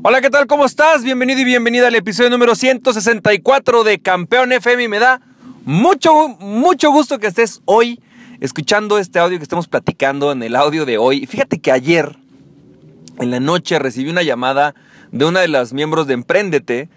Hola, ¿qué tal? ¿Cómo estás? Bienvenido y bienvenida al episodio número 164 de Campeón FM. Y me da mucho, mucho gusto que estés hoy escuchando este audio que estamos platicando en el audio de hoy. Fíjate que ayer, en la noche, recibí una llamada de una de las miembros de Emprendete.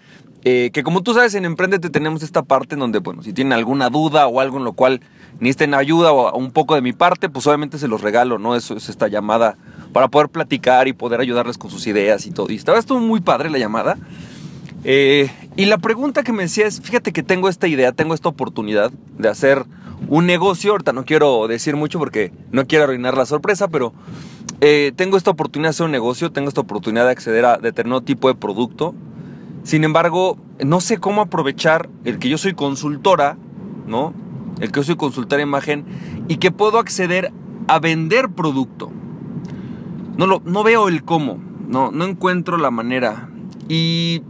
Eh, que como tú sabes, en Emprendete tenemos esta parte en donde, bueno, si tienen alguna duda o algo en lo cual necesiten ayuda o un poco de mi parte, pues obviamente se los regalo, ¿no? Eso es esta llamada para poder platicar y poder ayudarles con sus ideas y todo. Y estaba esto muy padre la llamada. Eh, y la pregunta que me decía es, fíjate que tengo esta idea, tengo esta oportunidad de hacer un negocio, ahorita no quiero decir mucho porque no quiero arruinar la sorpresa, pero eh, tengo esta oportunidad de hacer un negocio, tengo esta oportunidad de acceder a determinado tipo de producto. Sin embargo, no sé cómo aprovechar el que yo soy consultora, ¿no? El que yo soy consultora de imagen y que puedo acceder a vender producto. No, lo, no veo el cómo, no, no encuentro la manera. Y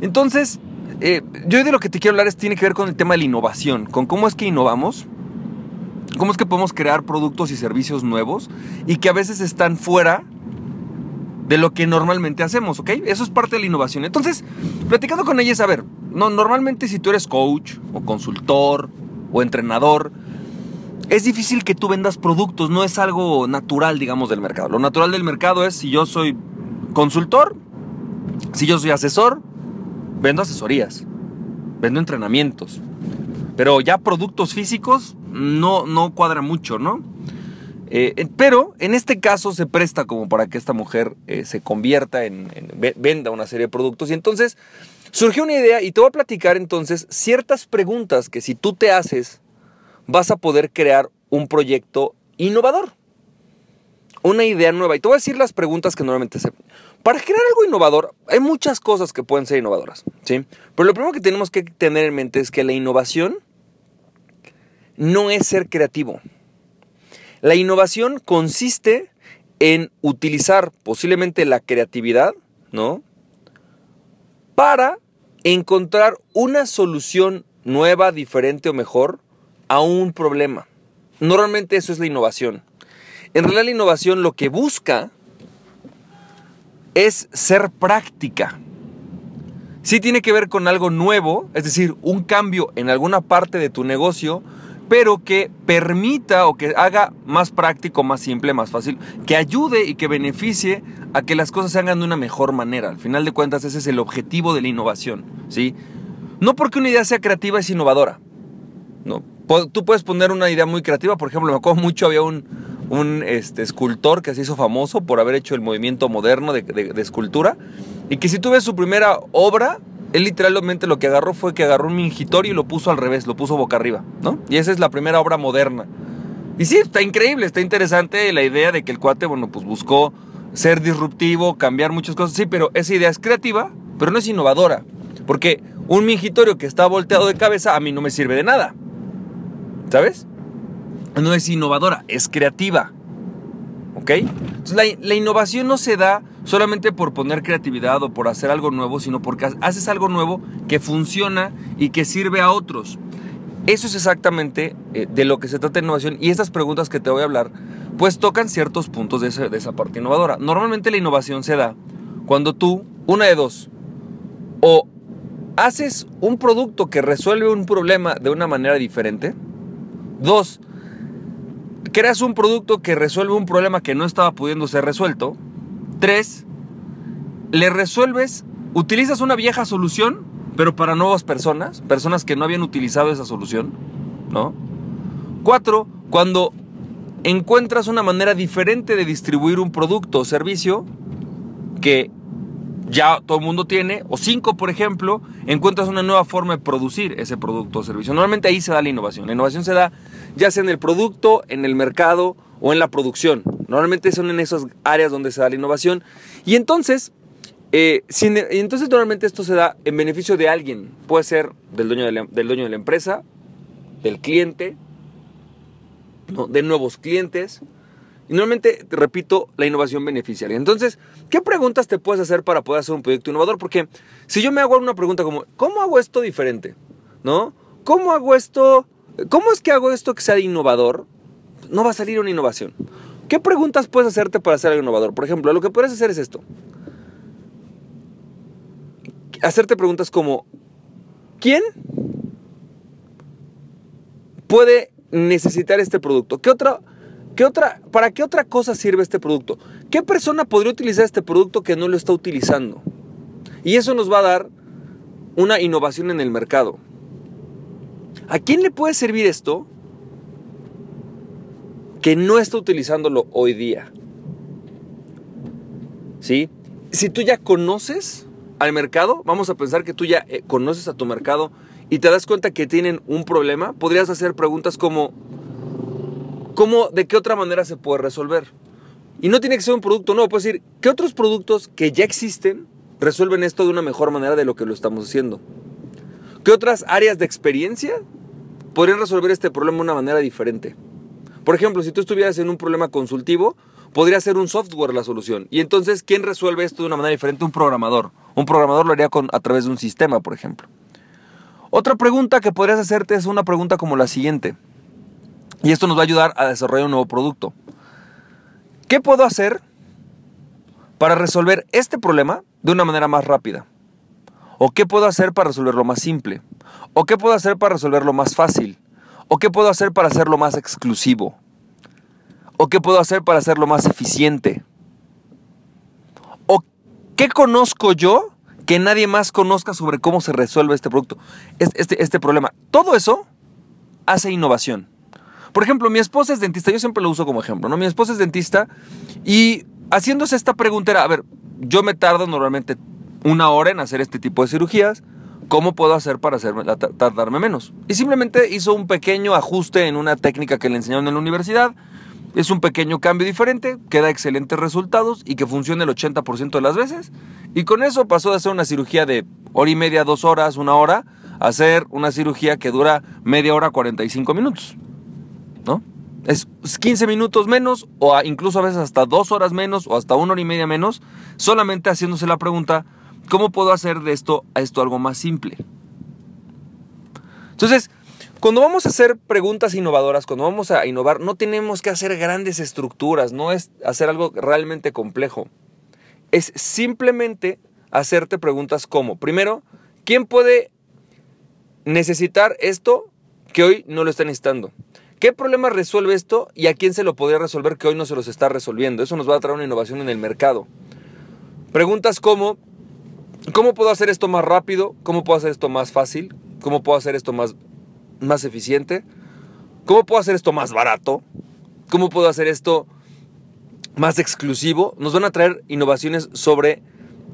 entonces, eh, yo de lo que te quiero hablar es, tiene que ver con el tema de la innovación, con cómo es que innovamos, cómo es que podemos crear productos y servicios nuevos y que a veces están fuera de lo que normalmente hacemos, ¿ok? Eso es parte de la innovación. Entonces, platicando con ella es, a ver, no, normalmente si tú eres coach o consultor o entrenador, es difícil que tú vendas productos, no es algo natural, digamos, del mercado. Lo natural del mercado es si yo soy consultor, si yo soy asesor, vendo asesorías, vendo entrenamientos. Pero ya productos físicos no, no cuadra mucho, ¿no? Eh, pero en este caso se presta como para que esta mujer eh, se convierta en, en, venda una serie de productos. Y entonces surgió una idea y te voy a platicar entonces ciertas preguntas que si tú te haces vas a poder crear un proyecto innovador. Una idea nueva. Y te voy a decir las preguntas que normalmente se... Para crear algo innovador, hay muchas cosas que pueden ser innovadoras, ¿sí? Pero lo primero que tenemos que tener en mente es que la innovación no es ser creativo. La innovación consiste en utilizar posiblemente la creatividad, ¿no? Para encontrar una solución nueva, diferente o mejor a un problema. Normalmente eso es la innovación. En realidad la innovación lo que busca es ser práctica. Sí tiene que ver con algo nuevo, es decir, un cambio en alguna parte de tu negocio, pero que permita o que haga más práctico, más simple, más fácil, que ayude y que beneficie a que las cosas se hagan de una mejor manera. Al final de cuentas ese es el objetivo de la innovación, ¿sí? No porque una idea sea creativa es innovadora. No, tú puedes poner una idea muy creativa. Por ejemplo, me acuerdo mucho, había un, este, escultor que se hizo famoso por haber hecho el movimiento moderno de, escultura. Y que si tú su primera obra, él literalmente lo que agarró fue que agarró un mingitorio y lo puso al revés, lo puso boca arriba, ¿no? Y esa es la primera obra moderna. Y sí, está increíble, está interesante la idea de que el cuate, bueno, pues buscó ser disruptivo, cambiar muchas cosas, sí, pero esa idea es creativa, pero no es innovadora. Porque un mingitorio que está volteado de cabeza a mí no me sirve de nada. ¿Sabes? No es innovadora, es creativa. ¿Ok? La, innovación no se da solamente por poner creatividad o por hacer algo nuevo, sino porque haces algo nuevo que funciona y que sirve a otros. Eso es exactamente eh, de lo que se trata de innovación y estas preguntas que te voy a hablar pues tocan ciertos puntos de, de esa parte innovadora. Normalmente la innovación se da cuando tú, una de dos, o haces un producto que resuelve un problema de una manera diferente, Dos, creas un producto que resuelve un problema que no estaba pudiendo ser resuelto. Tres, le resuelves, utilizas una vieja solución, pero para nuevas personas, personas que no habían utilizado esa solución, ¿no? Cuatro, cuando encuentras una manera diferente de distribuir un producto o servicio que ya todo el mundo tiene, o cinco, por ejemplo, encuentras una nueva forma de producir ese producto o servicio. Normalmente ahí se da la innovación. La innovación se da ya sea en el producto, en el mercado o en la producción. Normalmente son en esas áreas donde se da la innovación. Y entonces, eh, entonces normalmente esto se da en beneficio de alguien. Puede ser del dueño de la, del dueño de la empresa, del cliente, de nuevos clientes y normalmente, repito, la innovación beneficiaria. Entonces, ¿qué preguntas te puedes hacer para poder hacer un proyecto innovador? Porque si yo me hago una pregunta como, ¿cómo hago esto diferente? ¿No? ¿Cómo hago esto? ¿Cómo es que hago esto que sea innovador? No va a salir una innovación. ¿Qué preguntas puedes hacerte para hacer algo innovador? Por ejemplo, lo que puedes hacer es esto. hacerte preguntas como, ¿quién puede necesitar este producto? ¿Qué otra, qué otra, ¿Para qué otra cosa sirve este producto? ¿Qué persona podría utilizar este producto que no lo está utilizando? Y eso nos va a dar una innovación en el mercado. ¿A quién le puede servir esto que no está utilizándolo hoy día? ¿Sí? Si tú ya conoces al mercado, vamos a pensar que tú ya eh, conoces a tu mercado y te das cuenta que tienen un problema, podrías hacer preguntas como, ¿cómo, de qué otra manera se puede resolver? Y no tiene que ser un producto nuevo, puedes decir, ¿qué otros productos que ya existen resuelven esto de una mejor manera de lo que lo estamos haciendo? ¿Qué otras áreas de experiencia podrían resolver este problema de una manera diferente? Por ejemplo, si tú estuvieras en un problema consultivo, podría ser un software la solución. Y entonces, ¿quién resuelve esto de una manera diferente? Un programador. Un programador lo haría con, a través de un sistema, por ejemplo. Otra pregunta que podrías hacerte es una pregunta como la siguiente. Y esto nos va a ayudar a desarrollar un nuevo producto. ¿Qué puedo hacer para resolver este problema de una manera más rápida? ¿O qué puedo hacer para resolverlo más simple? ¿O qué puedo hacer para resolverlo más fácil? ¿O qué puedo hacer para hacerlo más exclusivo? ¿O qué puedo hacer para hacerlo más eficiente? ¿O qué conozco yo que nadie más conozca sobre cómo se resuelve este producto, este, este problema? Todo eso hace innovación. Por ejemplo, mi esposa es dentista, yo siempre lo uso como ejemplo, ¿no? Mi esposa es dentista y haciéndose esta pregunta era, a ver, yo me tardo normalmente una hora en hacer este tipo de cirugías, ¿cómo puedo hacer para hacerme, tardarme menos? Y simplemente hizo un pequeño ajuste en una técnica que le enseñaron en la universidad, es un pequeño cambio diferente, que da excelentes resultados y que funciona el 80% de las veces. Y con eso pasó de hacer una cirugía de hora y media, dos horas, una hora, a hacer una cirugía que dura media hora, 45 minutos. ¿No? Es 15 minutos menos o incluso a veces hasta dos horas menos o hasta una hora y media menos, solamente haciéndose la pregunta, ¿cómo puedo hacer de esto a esto algo más simple? Entonces, cuando vamos a hacer preguntas innovadoras, cuando vamos a innovar, no tenemos que hacer grandes estructuras, no es hacer algo realmente complejo. Es simplemente hacerte preguntas como, primero, ¿quién puede necesitar esto que hoy no lo está necesitando? ¿Qué problema resuelve esto y a quién se lo podría resolver que hoy no se los está resolviendo? Eso nos va a traer una innovación en el mercado. Preguntas como, ¿cómo puedo hacer esto más rápido? ¿Cómo puedo hacer esto más fácil? ¿Cómo puedo hacer esto más más eficiente? ¿Cómo puedo hacer esto más barato? ¿Cómo puedo hacer esto más exclusivo? Nos van a traer innovaciones sobre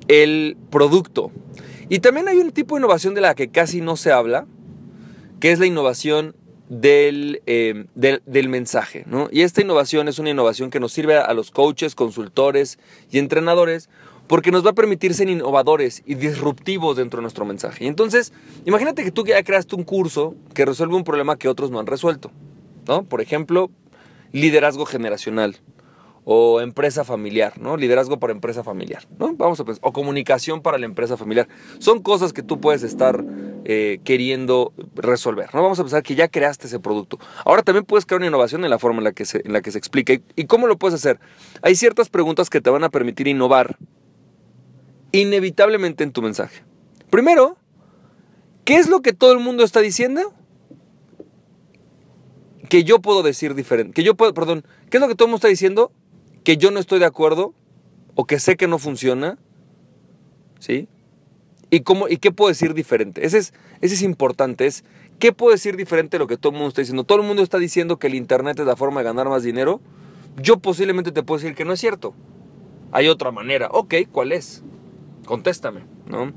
el producto. Y también hay un tipo de innovación de la que casi no se habla, que es la innovación del, eh, del, del, mensaje. ¿no? Y esta innovación es una innovación que nos sirve a los coaches, consultores y entrenadores porque nos va a permitir ser innovadores y disruptivos dentro de nuestro mensaje. Y entonces, imagínate que tú ya creaste un curso que resuelve un problema que otros no han resuelto, ¿no? Por ejemplo, liderazgo generacional o empresa familiar, ¿no? Liderazgo para empresa familiar, ¿no? Vamos a pensar, o comunicación para la empresa familiar. Son cosas que tú puedes estar eh, queriendo resolver, ¿no? Vamos a pensar que ya creaste ese producto. Ahora también puedes crear una innovación en la forma en la que se, en la que se explica. ¿Y cómo lo puedes hacer? Hay ciertas preguntas que te van a permitir innovar inevitablemente en tu mensaje. Primero, ¿qué es lo que todo el mundo está diciendo? Que yo puedo decir diferente. Que yo puedo, perdón, ¿qué es lo que todo el mundo está diciendo? Que yo no estoy de acuerdo o que sé que no funciona. ¿Sí? ¿Y, cómo, ¿Y qué puedo decir diferente? Ese es, es importante. Es, ¿Qué puedo decir diferente de lo que todo el mundo está diciendo? Todo el mundo está diciendo que el Internet es la forma de ganar más dinero. Yo posiblemente te puedo decir que no es cierto. Hay otra manera. Ok, ¿cuál es? contéstame, ¿no?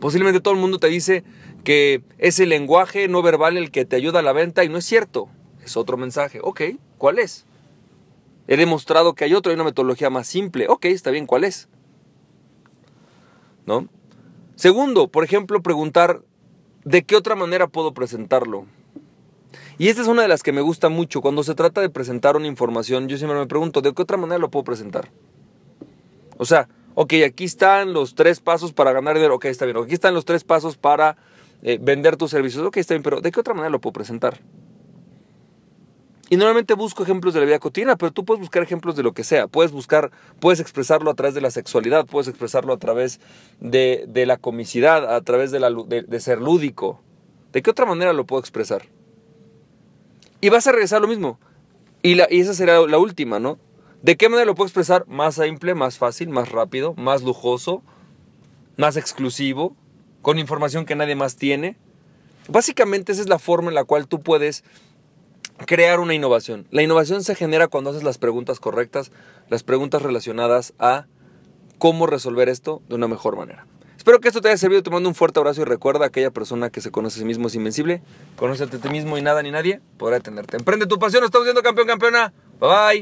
Posiblemente todo el mundo te dice que es el lenguaje no verbal el que te ayuda a la venta y no es cierto. Es otro mensaje. Ok, ¿cuál es? He demostrado que hay otro, hay una metodología más simple. Ok, está bien, ¿cuál es? ¿No? Segundo, por ejemplo, preguntar de qué otra manera puedo presentarlo. Y esta es una de las que me gusta mucho. Cuando se trata de presentar una información, yo siempre me pregunto, ¿de qué otra manera lo puedo presentar? O sea, ok, aquí están los tres pasos para ganar dinero, ok, está bien, aquí están los tres pasos para eh, vender tus servicios, ok, está bien, pero ¿de qué otra manera lo puedo presentar? Y normalmente busco ejemplos de la vida cotidiana, pero tú puedes buscar ejemplos de lo que sea. Puedes buscar, puedes expresarlo a través de la sexualidad, puedes expresarlo a través de, de la comicidad, a través de, la, ser lúdico. ¿De qué otra manera lo puedo expresar? Y vas a regresar a lo mismo. Y, la, esa será la última, ¿no? ¿De qué manera lo puedo expresar? Más simple, más fácil, más rápido, más lujoso, más exclusivo, con información que nadie más tiene. Básicamente esa es la forma en la cual tú puedes crear una innovación. La innovación se genera cuando haces las preguntas correctas, las preguntas relacionadas a cómo resolver esto de una mejor manera. Espero que esto te haya servido, te mando un fuerte abrazo y recuerda a aquella persona que se conoce a sí mismo es invencible, conócete a ti mismo y nada ni nadie podrá detenerte. Emprende tu pasión, estamos viendo campeón, campeona. Bye bye.